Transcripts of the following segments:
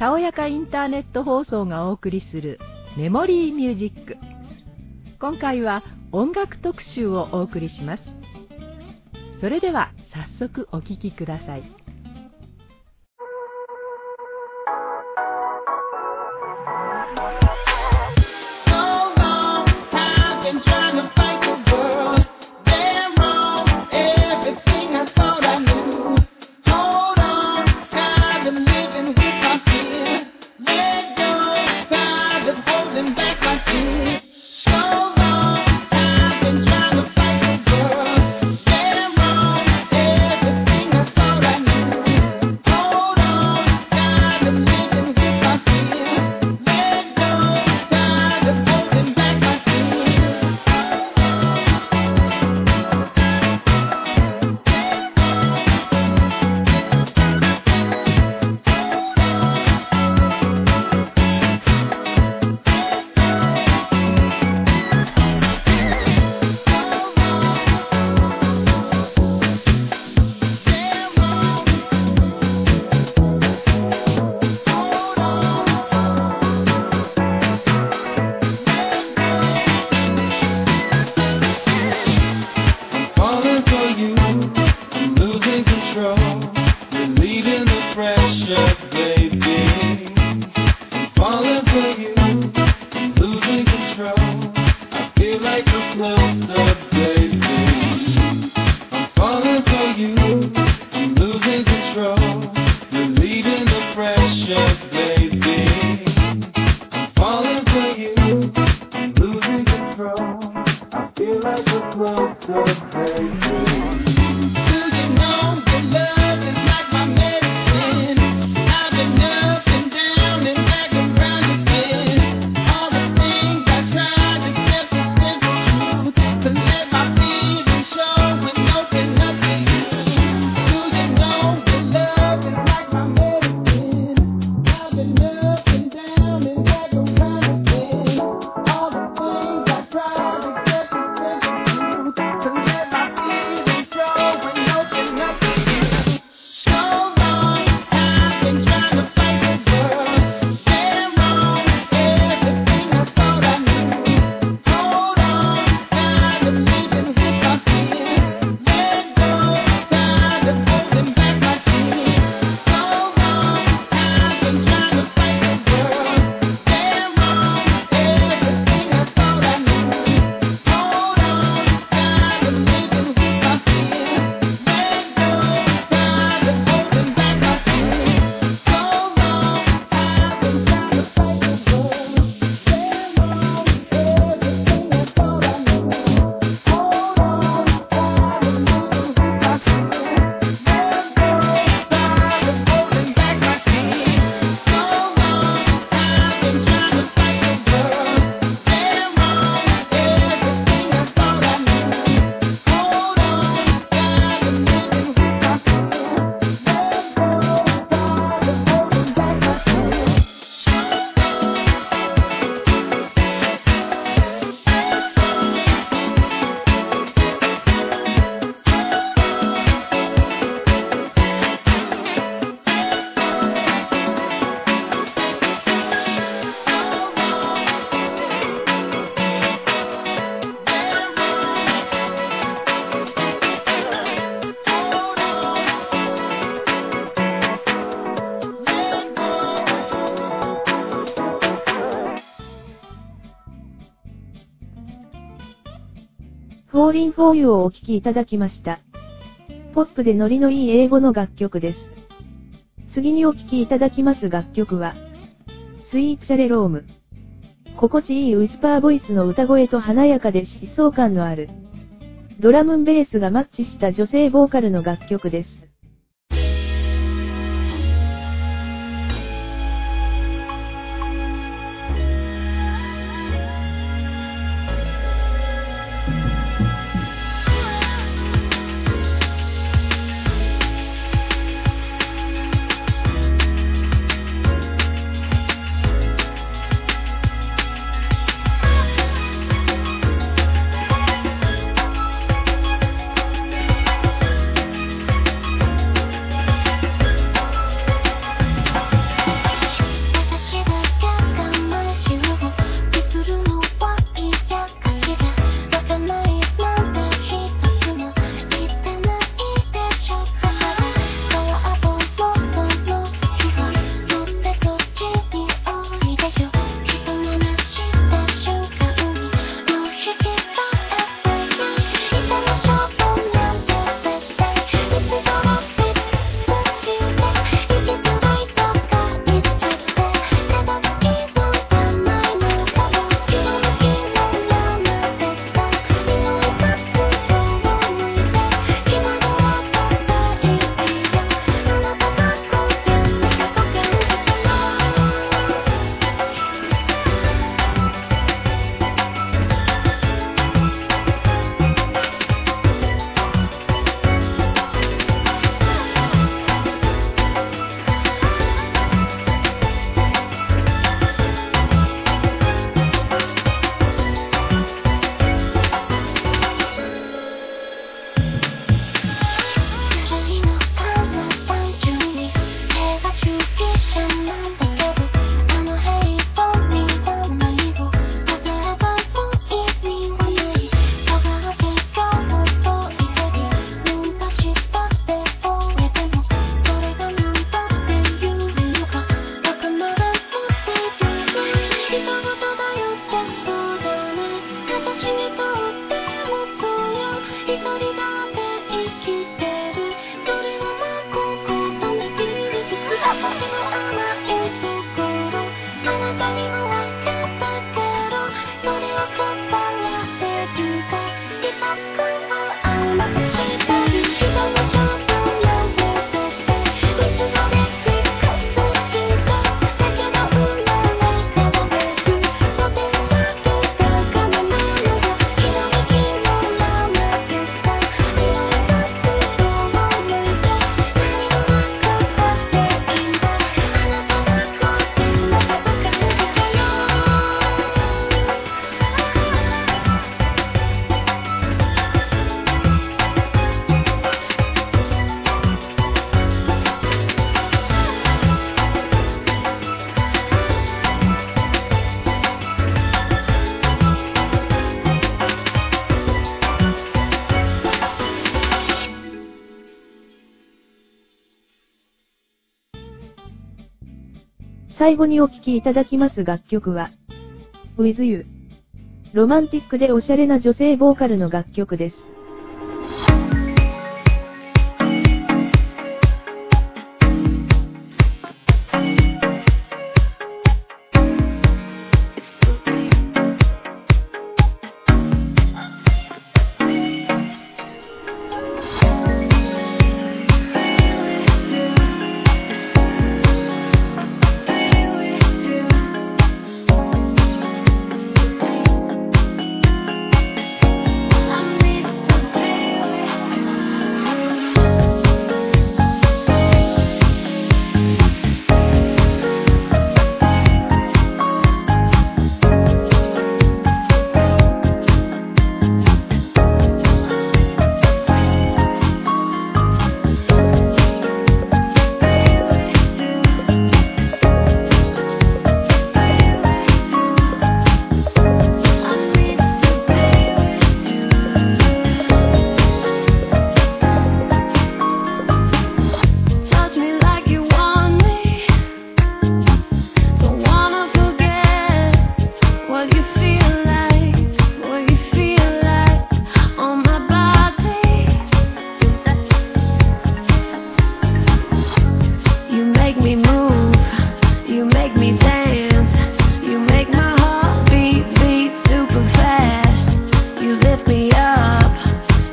たおやかインターネット放送がお送りするメモリーミュージック。今回は音楽特集をお送りします。それでは早速お聴きください。ーリンフォーユーをお聴きいただきました。ポップでノリのいい英語の楽曲です。次にお聴きいただきます楽曲は、スイーツシャレローム。心地いいウィスパーボイスの歌声と華やかで疾走感のある、ドラムンベースがマッチした女性ボーカルの楽曲です。最後にお聴きいただきます楽曲は、With You。ロマンティックでおしゃれな女性ボーカルの楽曲です。Make me move, you make me dance, you make my heart beat beat super fast. You lift me up,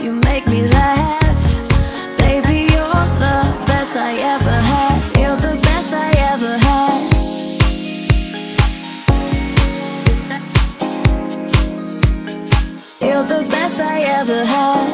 you make me laugh. Baby, you're the best I ever had. You're the best I ever had. You're the best I ever had.